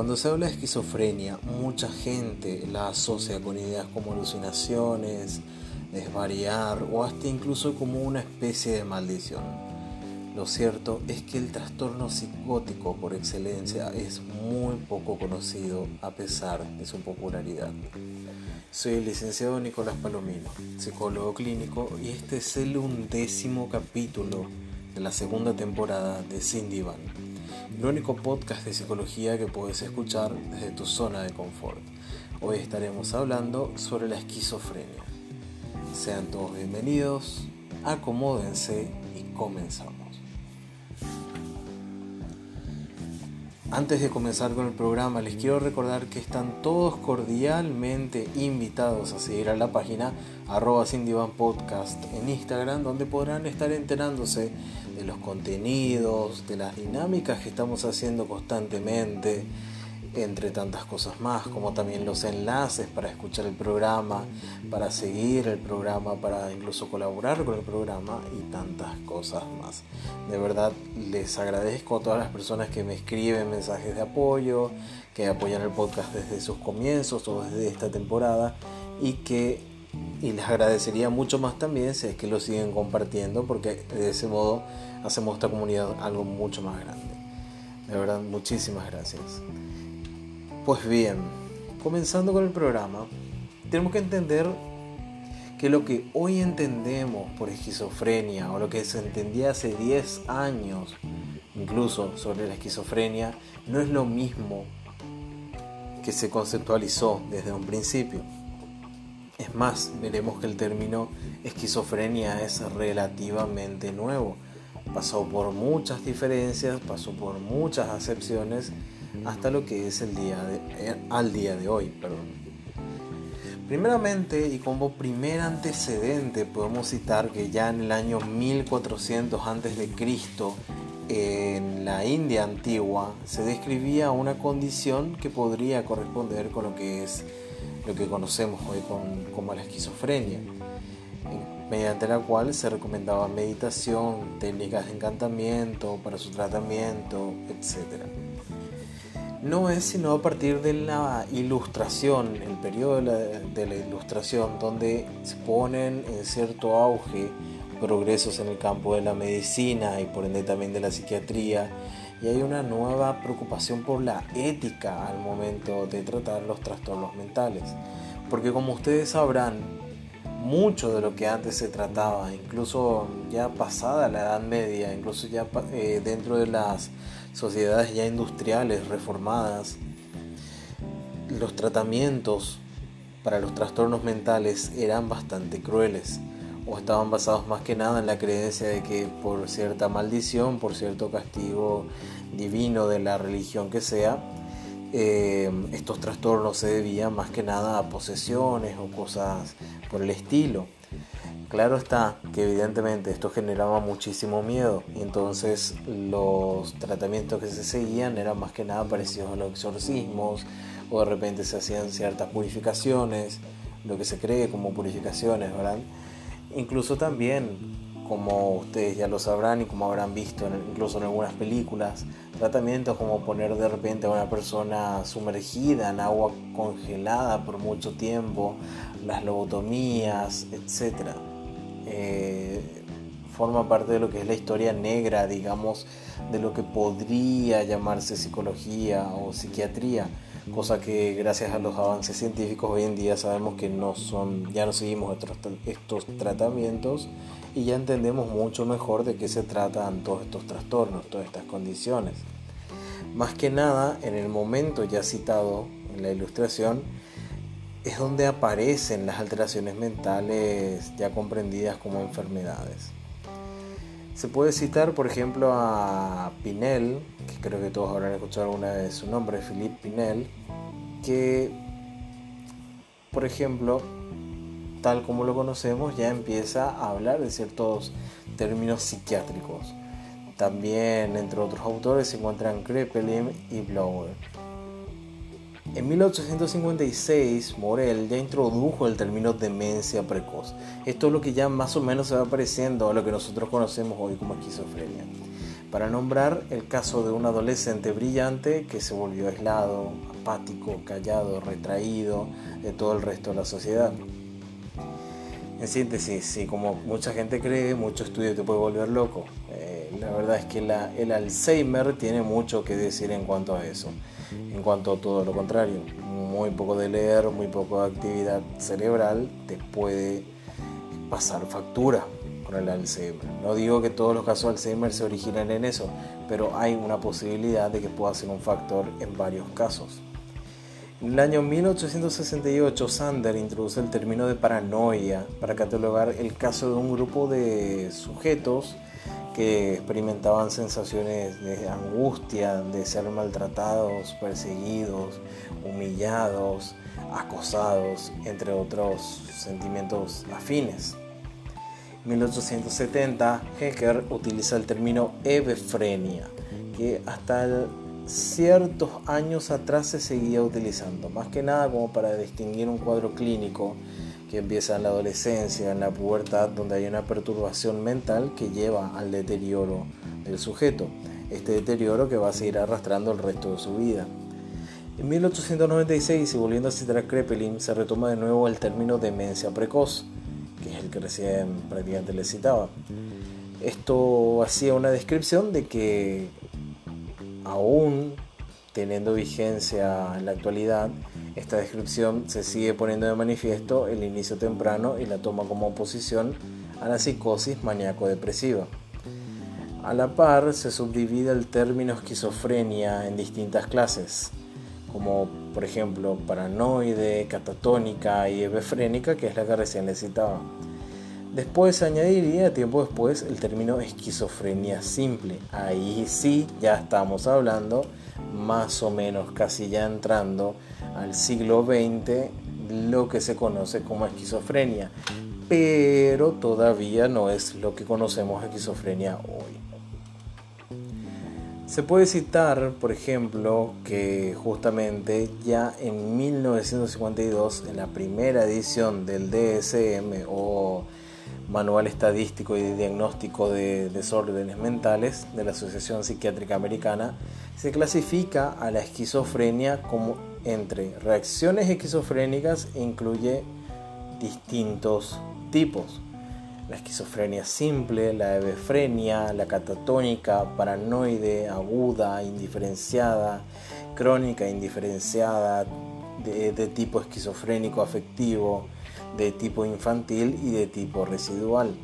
Cuando se habla de esquizofrenia, mucha gente la asocia con ideas como alucinaciones, desvariar o hasta incluso como una especie de maldición. Lo cierto es que el trastorno psicótico por excelencia es muy poco conocido a pesar de su popularidad. Soy el licenciado Nicolás Palomino, psicólogo clínico, y este es el undécimo capítulo de la segunda temporada de Cindy Van, el único podcast de psicología que puedes escuchar desde tu zona de confort. Hoy estaremos hablando sobre la esquizofrenia. Sean todos bienvenidos, acomódense y comenzamos. Antes de comenzar con el programa, les quiero recordar que están todos cordialmente invitados a seguir a la página arroba Podcast en Instagram, donde podrán estar enterándose de los contenidos, de las dinámicas que estamos haciendo constantemente, entre tantas cosas más, como también los enlaces para escuchar el programa, para seguir el programa, para incluso colaborar con el programa y tantas cosas más. De verdad les agradezco a todas las personas que me escriben mensajes de apoyo, que apoyan el podcast desde sus comienzos o desde esta temporada y que y les agradecería mucho más también si es que lo siguen compartiendo porque de ese modo hacemos esta comunidad algo mucho más grande. De verdad, muchísimas gracias. Pues bien, comenzando con el programa, tenemos que entender que lo que hoy entendemos por esquizofrenia o lo que se entendía hace 10 años incluso sobre la esquizofrenia no es lo mismo que se conceptualizó desde un principio. Es más, veremos que el término esquizofrenia es relativamente nuevo. Pasó por muchas diferencias, pasó por muchas acepciones hasta lo que es el día de, eh, al día de hoy. Perdón. Primeramente y como primer antecedente podemos citar que ya en el año 1400 a.C. en la India antigua se describía una condición que podría corresponder con lo que es lo que conocemos hoy como la esquizofrenia, mediante la cual se recomendaba meditación, técnicas de encantamiento para su tratamiento, etc no es sino a partir de la ilustración, el periodo de la, ilustración, donde se ponen en cierto auge progresos en el campo de la medicina y por ende también de la psiquiatría, y hay una nueva preocupación por la ética al momento de tratar los trastornos mentales. Porque como ustedes sabrán, mucho de lo que antes se trataba, incluso ya pasada la Edad Media, incluso ya eh, dentro de las sociedades ya industriales reformadas, los tratamientos para los trastornos mentales eran bastante crueles o estaban basados más que nada en la creencia de que por cierta maldición, por cierto castigo divino de la religión que sea, eh, estos trastornos se debían más que nada a posesiones o cosas por el estilo. Claro está que evidentemente esto generaba muchísimo miedo y entonces los tratamientos que se seguían eran más que nada parecidos a los exorcismos o de repente se hacían ciertas purificaciones, lo que se cree como purificaciones, ¿verdad? Incluso también, como ustedes ya lo sabrán y como habrán visto incluso en algunas películas, tratamientos como poner de repente a una persona sumergida en agua congelada por mucho tiempo, las lobotomías, etcétera. Eh, forma parte de lo que es la historia negra, digamos, de lo que podría llamarse psicología o psiquiatría, cosa que gracias a los avances científicos hoy en día sabemos que no son, ya no seguimos estos, estos tratamientos y ya entendemos mucho mejor de qué se tratan todos estos trastornos, todas estas condiciones. Más que nada, en el momento ya citado en la ilustración, es donde aparecen las alteraciones mentales ya comprendidas como enfermedades. Se puede citar, por ejemplo, a Pinel, que creo que todos habrán escuchado alguna vez su nombre, Philippe Pinel, que, por ejemplo, tal como lo conocemos, ya empieza a hablar de ciertos términos psiquiátricos. También, entre otros autores, se encuentran Kreppelin y Blower. En 1856, Morel ya introdujo el término demencia precoz. Esto es lo que ya más o menos se va pareciendo a lo que nosotros conocemos hoy como esquizofrenia. para nombrar el caso de un adolescente brillante que se volvió aislado, apático, callado, retraído de todo el resto de la sociedad. En síntesis, si como mucha gente cree, mucho estudio te puede volver loco. Eh, la verdad es que el Alzheimer tiene mucho que decir en cuanto a eso, en cuanto a todo lo contrario. Muy poco de leer, muy poco de actividad cerebral te puede pasar factura con el Alzheimer. No digo que todos los casos de Alzheimer se originen en eso, pero hay una posibilidad de que pueda ser un factor en varios casos. En el año 1868, Sander introduce el término de paranoia para catalogar el caso de un grupo de sujetos que experimentaban sensaciones de angustia, de ser maltratados, perseguidos, humillados, acosados, entre otros sentimientos afines. En 1870, Hecker utiliza el término ebefrenia, que hasta el ciertos años atrás se seguía utilizando, más que nada como para distinguir un cuadro clínico que empieza en la adolescencia, en la pubertad, donde hay una perturbación mental que lleva al deterioro del sujeto. Este deterioro que va a seguir arrastrando el resto de su vida. En 1896, y volviendo a citar a Krepelin, se retoma de nuevo el término demencia precoz, que es el que recién prácticamente le citaba. Esto hacía una descripción de que aún teniendo vigencia en la actualidad, esta descripción se sigue poniendo de manifiesto el inicio temprano y la toma como oposición a la psicosis maníaco-depresiva. A la par se subdivide el término esquizofrenia en distintas clases, como por ejemplo paranoide, catatónica y hebefrénica, que es la que recién les citaba. Después añadiría, tiempo después, el término esquizofrenia simple. Ahí sí ya estamos hablando, más o menos casi ya entrando al siglo XX, lo que se conoce como esquizofrenia. Pero todavía no es lo que conocemos esquizofrenia hoy. Se puede citar, por ejemplo, que justamente ya en 1952, en la primera edición del DSM o Manual Estadístico y Diagnóstico de Desórdenes Mentales de la Asociación Psiquiátrica Americana, se clasifica a la esquizofrenia como entre reacciones esquizofrénicas e incluye distintos tipos. La esquizofrenia simple, la hebefrenia, la catatónica, paranoide, aguda, indiferenciada, crónica, indiferenciada, de, de tipo esquizofrénico afectivo, de tipo infantil y de tipo residual.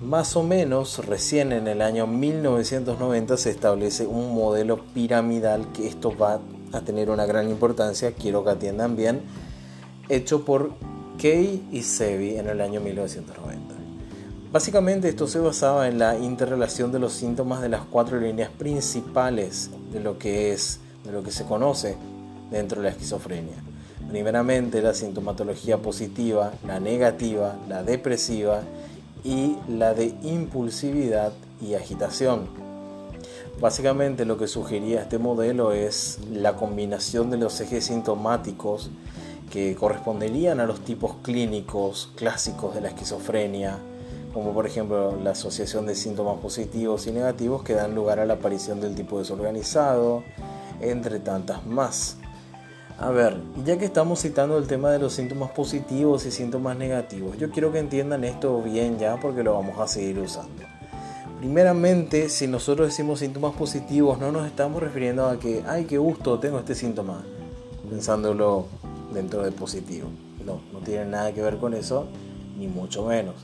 Más o menos recién en el año 1990 se establece un modelo piramidal que esto va a tener una gran importancia, quiero que atiendan bien, hecho por Kay y Sebi en el año 1990. Básicamente esto se basaba en la interrelación de los síntomas de las cuatro líneas principales de lo que es, de lo que se conoce dentro de la esquizofrenia. Primeramente la sintomatología positiva, la negativa, la depresiva y la de impulsividad y agitación. Básicamente lo que sugería este modelo es la combinación de los ejes sintomáticos que corresponderían a los tipos clínicos clásicos de la esquizofrenia, como por ejemplo la asociación de síntomas positivos y negativos que dan lugar a la aparición del tipo desorganizado, entre tantas más. A ver, ya que estamos citando el tema de los síntomas positivos y síntomas negativos, yo quiero que entiendan esto bien ya porque lo vamos a seguir usando. Primeramente, si nosotros decimos síntomas positivos, no nos estamos refiriendo a que, ay, qué gusto, tengo este síntoma, pensándolo dentro de positivo. No, no tiene nada que ver con eso, ni mucho menos.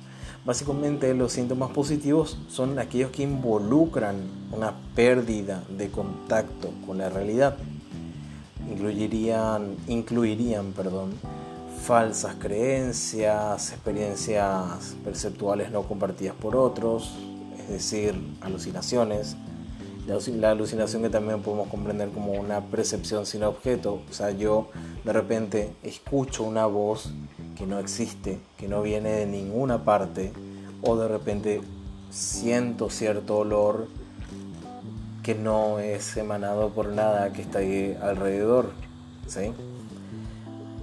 Básicamente los síntomas positivos son aquellos que involucran una pérdida de contacto con la realidad incluirían, incluirían perdón, falsas creencias, experiencias perceptuales no compartidas por otros, es decir, alucinaciones. La alucinación que también podemos comprender como una percepción sin objeto, o sea, yo de repente escucho una voz que no existe, que no viene de ninguna parte, o de repente siento cierto olor que no es emanado por nada que está ahí alrededor. ¿sí?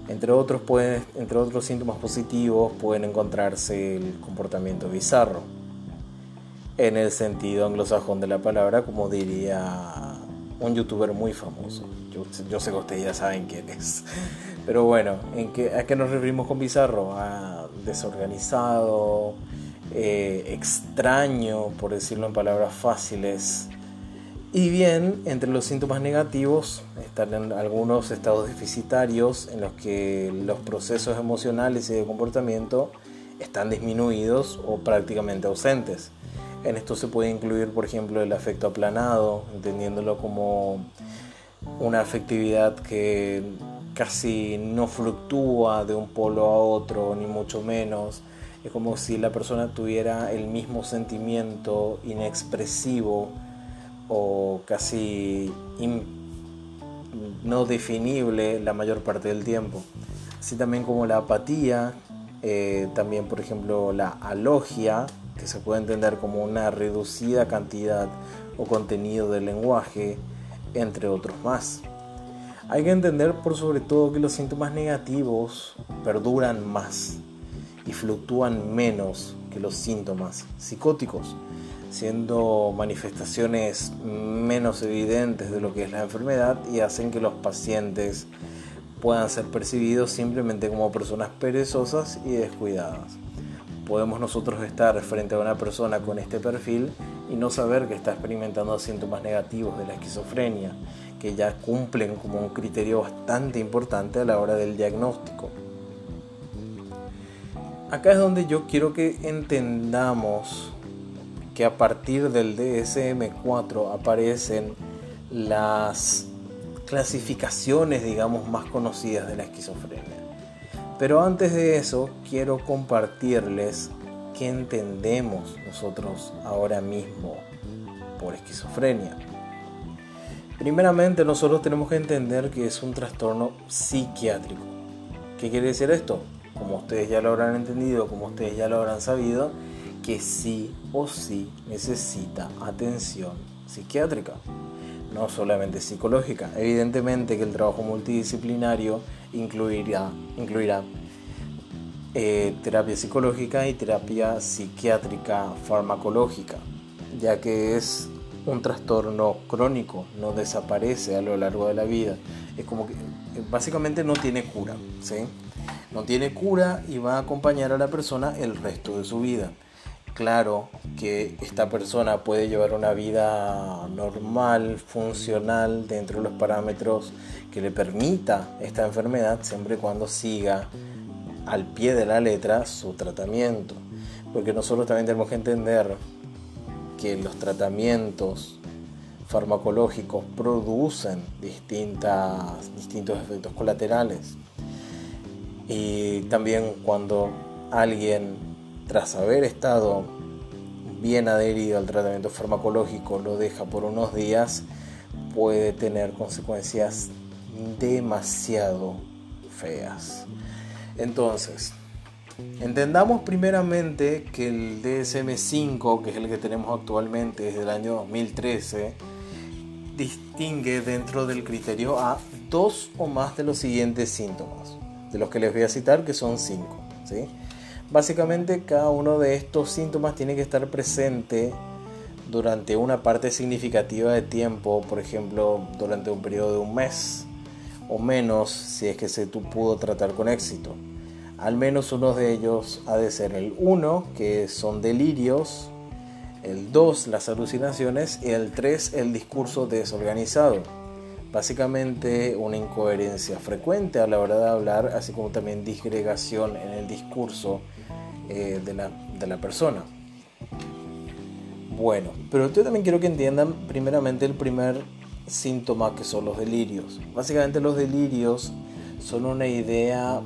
Entre, otros pueden, entre otros síntomas positivos pueden encontrarse el comportamiento bizarro. en el sentido anglosajón de la palabra, como diría un youtuber muy famoso. Yo, sé que ustedes ya saben quién es. Pero bueno, ¿en qué, ¿a qué nos referimos con bizarro? A desorganizado, eh, extraño, por decirlo en palabras fáciles. Y bien, entre los síntomas negativos están algunos estados deficitarios en los que los procesos emocionales y de comportamiento están disminuidos o prácticamente ausentes. En esto se puede incluir, por ejemplo, el afecto aplanado, entendiéndolo como una afectividad que casi no fluctúa de un polo a otro, ni mucho menos. Es como si la persona tuviera el mismo sentimiento inexpresivo o casi no definible la mayor parte del tiempo. Así también como la apatía, eh, también por ejemplo la alogia, que se puede entender como una reducida cantidad o contenido del lenguaje, entre otros más. Hay que entender por sobre todo que los síntomas negativos perduran más y fluctúan menos que los síntomas psicóticos, siendo manifestaciones menos evidentes de lo que es la enfermedad y hacen que los pacientes puedan ser percibidos simplemente como personas perezosas y descuidadas podemos nosotros estar frente a una persona con este perfil y no saber que está experimentando síntomas negativos de la esquizofrenia, que ya cumplen como un criterio bastante importante a la hora del diagnóstico. Acá es donde yo quiero que entendamos que a partir del DSM4 aparecen las clasificaciones, digamos, más conocidas de la esquizofrenia. Pero antes de eso, quiero compartirles qué entendemos nosotros ahora mismo por esquizofrenia. Primeramente, nosotros tenemos que entender que es un trastorno psiquiátrico. ¿Qué quiere decir esto? Como ustedes ya lo habrán entendido, como ustedes ya lo habrán sabido, que sí o sí necesita atención psiquiátrica, no solamente psicológica. Evidentemente que el trabajo multidisciplinario incluirá, incluirá eh, terapia psicológica y terapia psiquiátrica farmacológica, ya que es un trastorno crónico, no desaparece a lo largo de la vida. Es como que básicamente no tiene cura, ¿sí? No tiene cura y va a acompañar a la persona el resto de su vida. Claro que esta persona puede llevar una vida normal, funcional, dentro de los parámetros que le permita esta enfermedad, siempre y cuando siga al pie de la letra su tratamiento. Porque nosotros también tenemos que entender que los tratamientos farmacológicos producen distintas, distintos efectos colaterales. Y también cuando alguien tras haber estado bien adherido al tratamiento farmacológico, lo deja por unos días, puede tener consecuencias demasiado feas. Entonces, entendamos primeramente que el DSM5, que es el que tenemos actualmente desde el año 2013, distingue dentro del criterio a dos o más de los siguientes síntomas, de los que les voy a citar, que son cinco. ¿sí? Básicamente cada uno de estos síntomas tiene que estar presente durante una parte significativa de tiempo, por ejemplo, durante un periodo de un mes o menos si es que se pudo tratar con éxito. Al menos uno de ellos ha de ser el 1, que son delirios, el 2, las alucinaciones y el 3, el discurso desorganizado. Básicamente una incoherencia frecuente a la hora de hablar, así como también disgregación en el discurso eh, de, la, de la persona. Bueno, pero yo también quiero que entiendan primeramente el primer síntoma que son los delirios. Básicamente los delirios son una idea,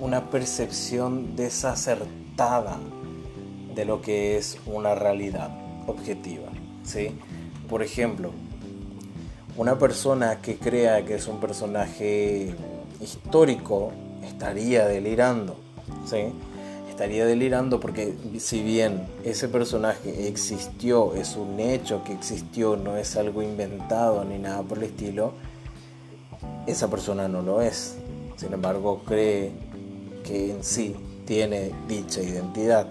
una percepción desacertada de lo que es una realidad objetiva. ¿sí? Por ejemplo, una persona que crea que es un personaje histórico estaría delirando. ¿sí? Estaría delirando porque si bien ese personaje existió, es un hecho que existió, no es algo inventado ni nada por el estilo, esa persona no lo es. Sin embargo, cree que en sí tiene dicha identidad.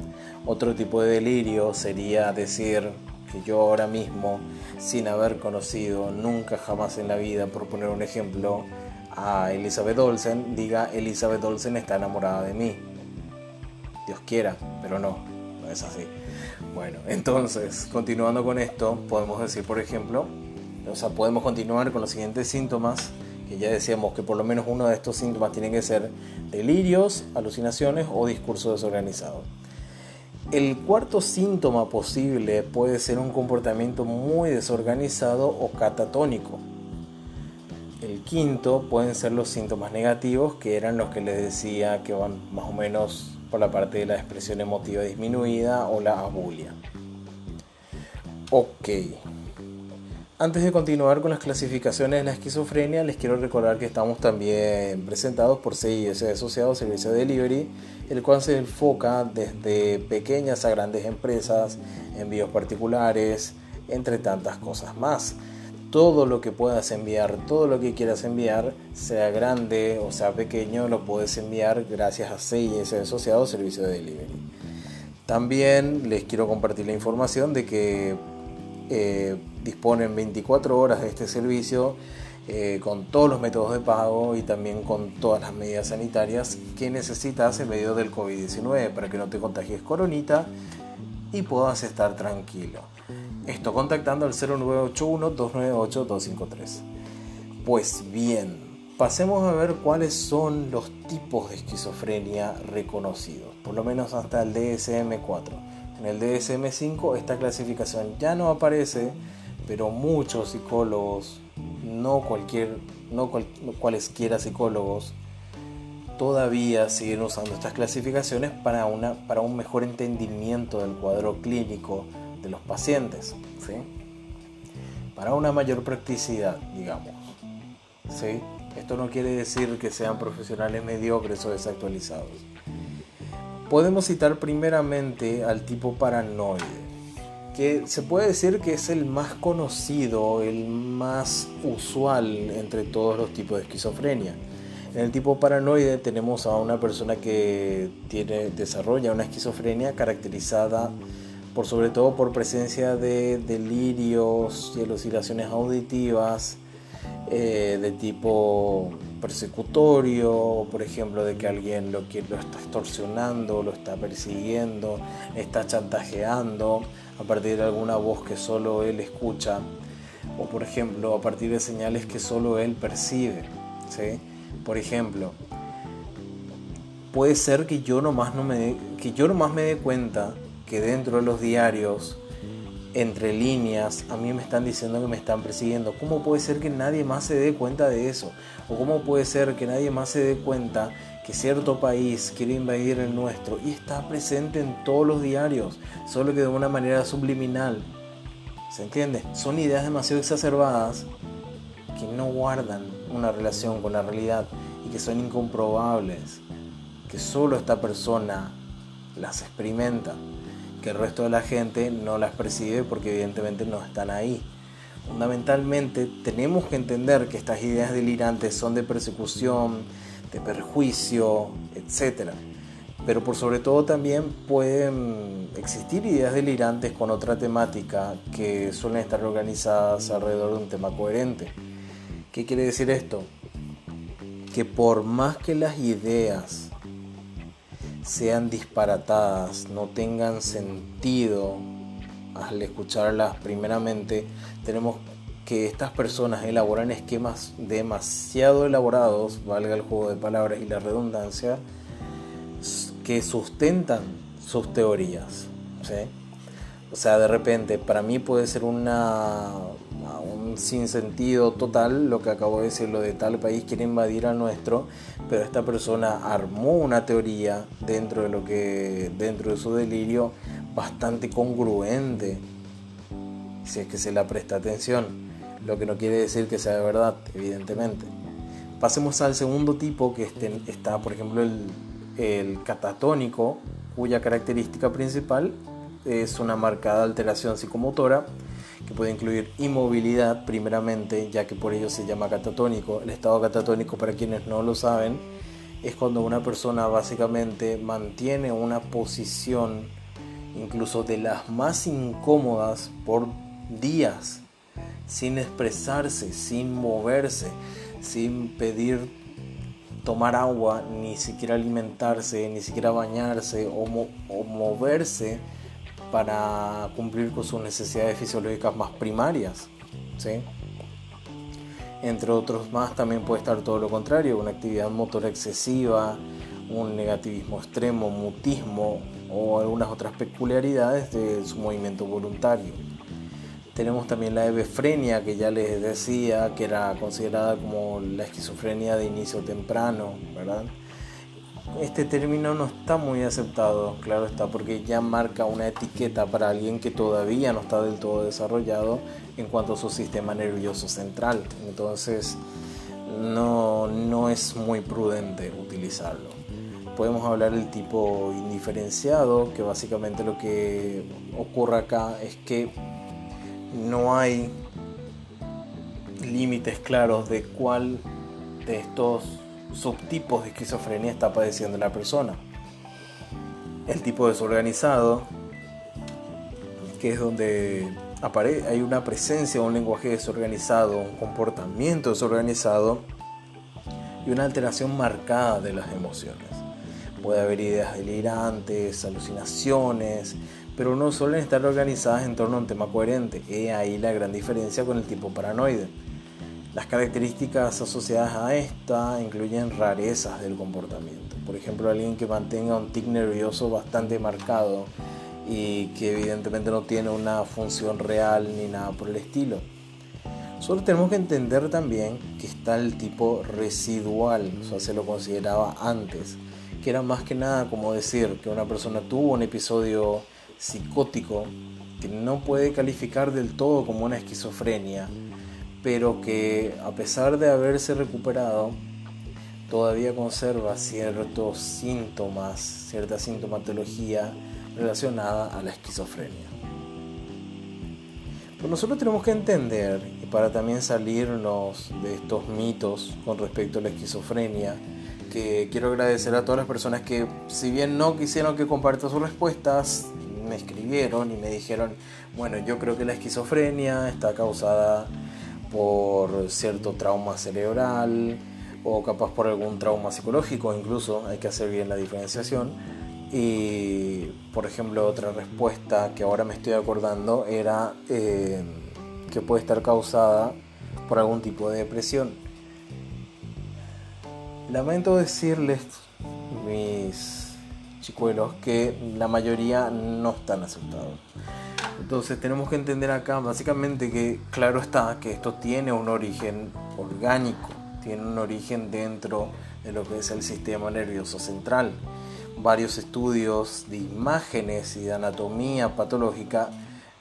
Otro tipo de delirio sería decir que yo ahora mismo, sin haber conocido nunca jamás en la vida, por poner un ejemplo, a Elizabeth Olsen, diga Elizabeth Olsen está enamorada de mí. Dios quiera, pero no, no es así. Bueno, entonces, continuando con esto, podemos decir, por ejemplo, o sea, podemos continuar con los siguientes síntomas, que ya decíamos que por lo menos uno de estos síntomas tiene que ser delirios, alucinaciones o discurso desorganizado. El cuarto síntoma posible puede ser un comportamiento muy desorganizado o catatónico. El quinto pueden ser los síntomas negativos, que eran los que les decía que van más o menos por la parte de la expresión emotiva disminuida o la abulia. Ok. Antes de continuar con las clasificaciones de la esquizofrenia, les quiero recordar que estamos también presentados por CIS Asociado Servicio de Delivery, el cual se enfoca desde pequeñas a grandes empresas, envíos particulares, entre tantas cosas más. Todo lo que puedas enviar, todo lo que quieras enviar, sea grande o sea pequeño, lo puedes enviar gracias a CIS Asociado Servicio de Delivery. También les quiero compartir la información de que eh, disponen 24 horas de este servicio eh, con todos los métodos de pago y también con todas las medidas sanitarias que necesitas en medio del COVID-19 para que no te contagies coronita y puedas estar tranquilo. Esto contactando al 0981-298-253. Pues bien, pasemos a ver cuáles son los tipos de esquizofrenia reconocidos, por lo menos hasta el DSM-4. En el DSM-5 esta clasificación ya no aparece pero muchos psicólogos, no cualquier, no cualesquiera psicólogos, todavía siguen usando estas clasificaciones para, una, para un mejor entendimiento del cuadro clínico de los pacientes, ¿sí? para una mayor practicidad, digamos. ¿sí? Esto no quiere decir que sean profesionales mediocres o desactualizados. Podemos citar primeramente al tipo paranoide que se puede decir que es el más conocido, el más usual entre todos los tipos de esquizofrenia. En el tipo paranoide tenemos a una persona que tiene, desarrolla una esquizofrenia caracterizada por sobre todo por presencia de delirios y alucinaciones auditivas eh, de tipo persecutorio, por ejemplo, de que alguien lo, lo está extorsionando, lo está persiguiendo, está chantajeando a partir de alguna voz que solo él escucha, o por ejemplo, a partir de señales que solo él percibe. ¿sí? Por ejemplo, puede ser que yo nomás no me que yo nomás me dé cuenta que dentro de los diarios entre líneas a mí me están diciendo que me están persiguiendo. ¿Cómo puede ser que nadie más se dé cuenta de eso? ¿O cómo puede ser que nadie más se dé cuenta que cierto país quiere invadir el nuestro y está presente en todos los diarios, solo que de una manera subliminal? ¿Se entiende? Son ideas demasiado exacerbadas que no guardan una relación con la realidad y que son incomprobables, que solo esta persona las experimenta que el resto de la gente no las percibe porque evidentemente no están ahí. Fundamentalmente tenemos que entender que estas ideas delirantes son de persecución, de perjuicio, etc. Pero por sobre todo también pueden existir ideas delirantes con otra temática que suelen estar organizadas alrededor de un tema coherente. ¿Qué quiere decir esto? Que por más que las ideas sean disparatadas, no tengan sentido al escucharlas primeramente, tenemos que estas personas elaboran esquemas demasiado elaborados, valga el juego de palabras y la redundancia, que sustentan sus teorías. O sea, de repente, para mí puede ser una, un sinsentido total lo que acabo de decir, lo de tal país quiere invadir al nuestro, pero esta persona armó una teoría dentro de lo que dentro de su delirio bastante congruente, si es que se la presta atención, lo que no quiere decir que sea de verdad, evidentemente. Pasemos al segundo tipo que está, por ejemplo, el catatónico, cuya característica principal es una marcada alteración psicomotora que puede incluir inmovilidad primeramente, ya que por ello se llama catatónico. El estado catatónico, para quienes no lo saben, es cuando una persona básicamente mantiene una posición incluso de las más incómodas por días, sin expresarse, sin moverse, sin pedir tomar agua, ni siquiera alimentarse, ni siquiera bañarse o, moverse para cumplir con sus necesidades fisiológicas más primarias. Entre otros más también puede estar todo lo contrario, una actividad motora excesiva, un negativismo extremo, mutismo o algunas otras peculiaridades de su movimiento voluntario. Tenemos también la hebefrenia, que ya les decía, que era considerada como la esquizofrenia de inicio temprano, ¿verdad? Este término no está muy aceptado, claro está, porque ya marca una etiqueta para alguien que todavía no está del todo desarrollado en cuanto a su sistema nervioso central. Entonces, no, no es muy prudente utilizarlo. Podemos hablar del tipo indiferenciado, que básicamente lo que ocurre acá es que no hay límites claros de cuál de estos subtipos de esquizofrenia está padeciendo la persona. El tipo desorganizado, que es donde hay una presencia, un lenguaje desorganizado, un comportamiento desorganizado y una alteración marcada de las emociones. Puede haber ideas delirantes, alucinaciones, pero no suelen estar organizadas en torno a un tema coherente. He ahí la gran diferencia con el tipo paranoide. Las características asociadas a esta incluyen rarezas del comportamiento. Por ejemplo, alguien que mantenga un tic nervioso bastante marcado y que evidentemente no tiene una función real ni nada por el estilo. Solo tenemos que entender también que está el tipo residual, o sea, se lo consideraba antes, que era más que nada como decir que una persona tuvo un episodio psicótico que no puede calificar del todo como una esquizofrenia, pero que a pesar de haberse recuperado, todavía conserva ciertos síntomas, cierta sintomatología relacionada a la esquizofrenia. Pero nosotros tenemos que entender, y para también salirnos de estos mitos con respecto a la esquizofrenia, que quiero agradecer a todas las personas que, si bien no quisieron que comparta sus respuestas, me escribieron y me dijeron, bueno, yo creo que la esquizofrenia está causada por cierto trauma cerebral o capaz por algún trauma psicológico, incluso hay que hacer bien la diferenciación. Y por ejemplo, otra respuesta que ahora me estoy acordando era eh, que puede estar causada por algún tipo de depresión. Lamento decirles, mis chicuelos que la mayoría no están aceptados. Entonces tenemos que entender acá básicamente que claro está que esto tiene un origen orgánico, tiene un origen dentro de lo que es el sistema nervioso central. Varios estudios de imágenes y de anatomía patológica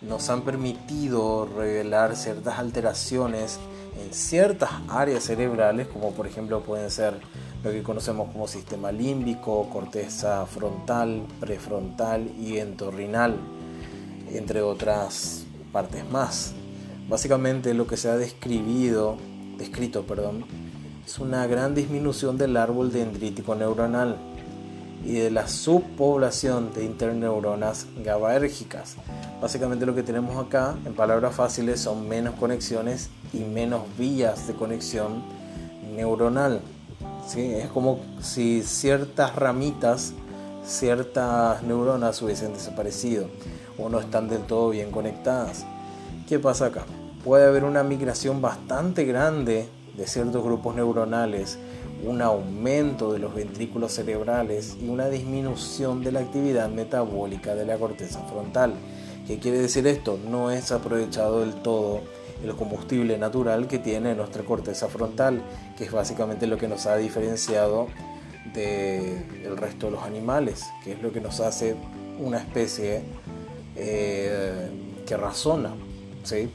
nos han permitido revelar ciertas alteraciones en ciertas áreas cerebrales, como por ejemplo pueden ser lo que conocemos como sistema límbico, corteza frontal, prefrontal y entorrinal, entre otras partes más. Básicamente lo que se ha descrito, perdón, es una gran disminución del árbol dendrítico neuronal y de la subpoblación de interneuronas GABAérgicas. Básicamente lo que tenemos acá, en palabras fáciles, son menos conexiones y menos vías de conexión neuronal. Es como si ciertas ramitas, ciertas neuronas hubiesen desaparecido o no están del todo bien conectadas. ¿Qué pasa acá? Puede haber una migración bastante grande de ciertos grupos neuronales, un aumento de los ventrículos cerebrales y una disminución de la actividad metabólica de la corteza frontal. ¿Qué quiere decir esto? No es aprovechado del todo el combustible natural que tiene nuestra corteza frontal, que es básicamente lo que nos ha diferenciado del resto de los animales, que es lo que nos hace una especie eh, que razona. ¿sí?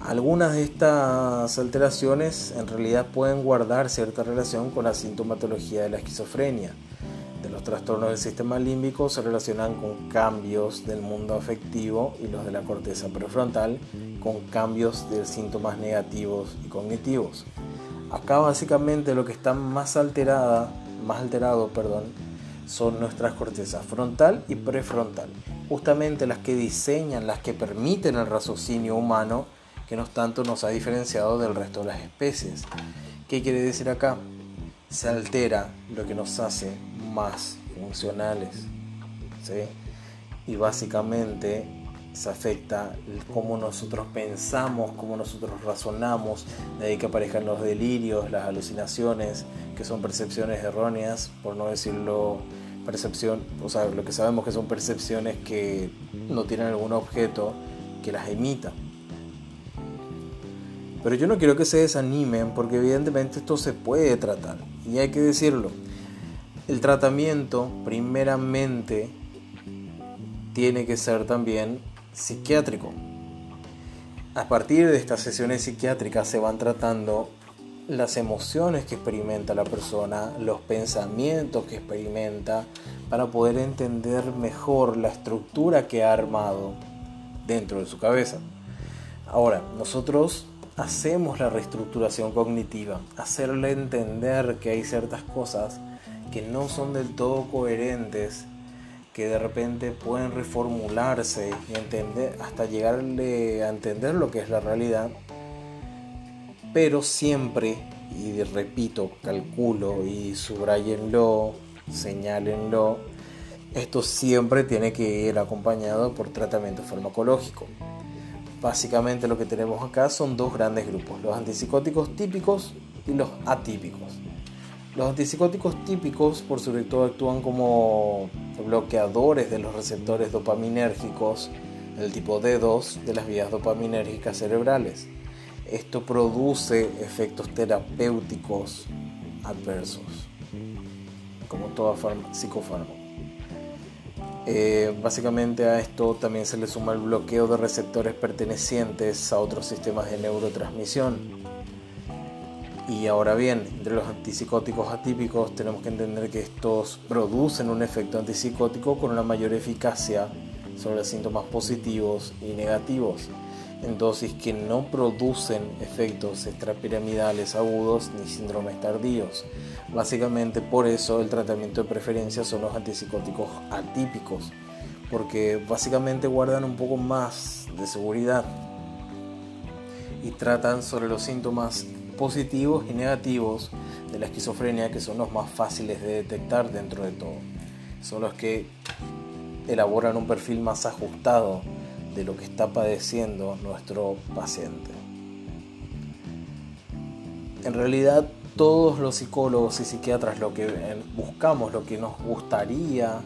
Algunas de estas alteraciones en realidad pueden guardar cierta relación con la sintomatología de la esquizofrenia de los trastornos del sistema límbico se relacionan con cambios del mundo afectivo y los de la corteza prefrontal con cambios de síntomas negativos y cognitivos. Acá básicamente lo que está más alterada, más alterado, perdón, son nuestras cortezas frontal y prefrontal. Justamente las que diseñan, las que permiten el raciocinio humano, que no tanto nos ha diferenciado del resto de las especies. ¿Qué quiere decir acá? Se altera lo que nos hace más funcionales. Y básicamente se afecta cómo nosotros pensamos, cómo nosotros razonamos, de ahí que aparezcan los delirios, las alucinaciones, que son percepciones erróneas, por no decirlo percepción, o sea, lo que sabemos que son percepciones que no tienen algún objeto que las imita. Pero yo no quiero que se desanimen porque evidentemente esto se puede tratar y hay que decirlo. El tratamiento primeramente tiene que ser también psiquiátrico. A partir de estas sesiones psiquiátricas se van tratando las emociones que experimenta la persona, los pensamientos que experimenta, para poder entender mejor la estructura que ha armado dentro de su cabeza. Ahora, nosotros hacemos la reestructuración cognitiva, hacerle entender que hay ciertas cosas que no son del todo coherentes, que de repente pueden reformularse y entender hasta llegarle a entender lo que es la realidad pero siempre, y repito, calculo y subrayenlo, señálenlo, esto siempre tiene que ir acompañado por tratamiento farmacológico. Básicamente lo que tenemos acá son dos grandes grupos, los antipsicóticos típicos y los atípicos. Los antipsicóticos típicos por sobre todo actúan como bloqueadores de los receptores dopaminérgicos del tipo D2 de las vías dopaminérgicas cerebrales. Esto produce efectos terapéuticos adversos, como toda psicofármaco. Eh, básicamente a esto también se le suma el bloqueo de receptores pertenecientes a otros sistemas de neurotransmisión. Y ahora bien, entre los antipsicóticos atípicos tenemos que entender que estos producen un efecto antipsicótico con una mayor eficacia sobre síntomas positivos y negativos en dosis que no producen efectos extrapiramidales agudos ni síndromes tardíos. Básicamente por eso el tratamiento de preferencia son los antipsicóticos atípicos, porque básicamente guardan un poco más de seguridad y tratan sobre los síntomas positivos y negativos de la esquizofrenia que son los más fáciles de detectar dentro de todo. Son los que elaboran un perfil más ajustado de lo que está padeciendo nuestro paciente. En realidad todos los psicólogos y psiquiatras lo que buscamos, lo que nos gustaría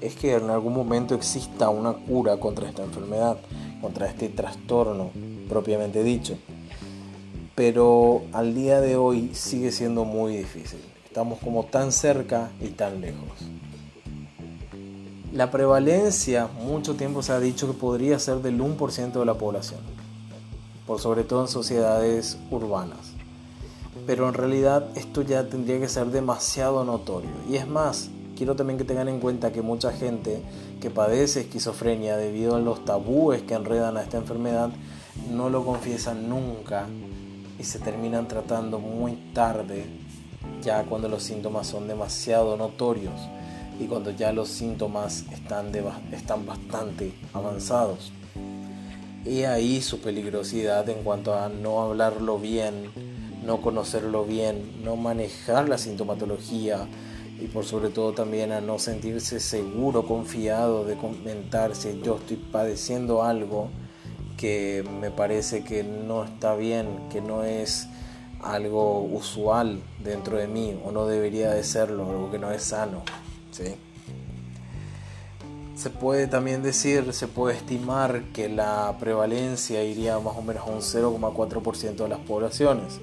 es que en algún momento exista una cura contra esta enfermedad, contra este trastorno propiamente dicho. Pero al día de hoy sigue siendo muy difícil. Estamos como tan cerca y tan lejos. La prevalencia, mucho tiempo se ha dicho que podría ser del 1% de la población, por sobre todo en sociedades urbanas. Pero en realidad esto ya tendría que ser demasiado notorio. Y es más, quiero también que tengan en cuenta que mucha gente que padece esquizofrenia debido a los tabúes que enredan a esta enfermedad no lo confiesan nunca y se terminan tratando muy tarde, ya cuando los síntomas son demasiado notorios y cuando ya los síntomas están, están bastante avanzados. Y ahí su peligrosidad en cuanto a no hablarlo bien, no conocerlo bien, no manejar la sintomatología y por sobre todo también a no sentirse seguro, confiado de comentar si yo estoy padeciendo algo que me parece que no está bien, que no es algo usual dentro de mí o no debería de serlo, algo que no es sano. Se puede también decir, se puede estimar que la prevalencia iría más o menos a un 0,4% de las poblaciones.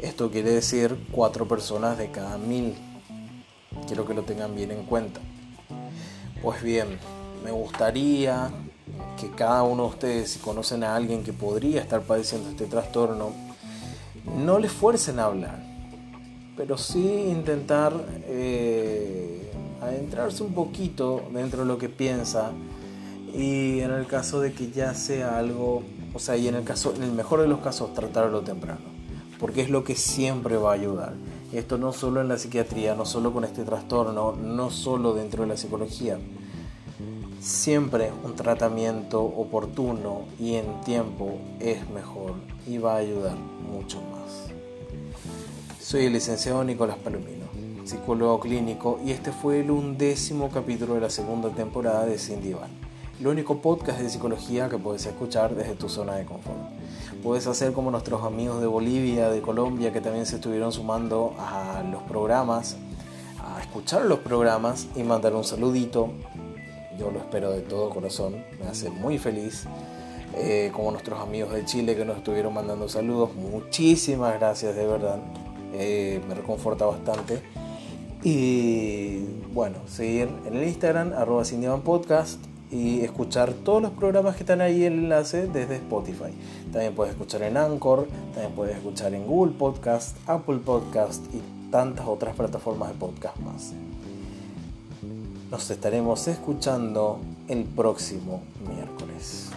Esto quiere decir 4 personas de cada mil. Quiero que lo tengan bien en cuenta. Pues bien, me gustaría que cada uno de ustedes, si conocen a alguien que podría estar padeciendo este trastorno, no le fuercen a hablar pero sí intentar eh, adentrarse un poquito dentro de lo que piensa y en el caso de que ya sea algo, o sea, y en el caso, en el mejor de los casos, tratarlo temprano, porque es lo que siempre va a ayudar. Esto no solo en la psiquiatría, no solo con este trastorno, no solo dentro de la psicología. siempre un tratamiento oportuno y en tiempo es mejor y va a ayudar mucho más. Soy el licenciado Nicolás Palomino, psicólogo clínico, y este fue el undécimo capítulo de la segunda temporada de Cindy Van, el único podcast de psicología que puedes escuchar desde tu zona de confort. Puedes hacer como nuestros amigos de Bolivia, de Colombia, que también se estuvieron sumando a los programas, a escuchar los programas y mandar un saludito yo lo espero de todo corazón, me hace muy feliz. Eh, como nuestros amigos de Chile que nos estuvieron mandando saludos, muchísimas gracias de verdad, eh, me reconforta bastante. Y bueno, seguir en el Instagram, arroba Podcast y escuchar todos los programas que están ahí en el enlace desde Spotify. También puedes escuchar en Anchor, también puedes escuchar en Google Podcast, Apple Podcast y tantas otras plataformas de podcast más. Nos estaremos escuchando el próximo miércoles.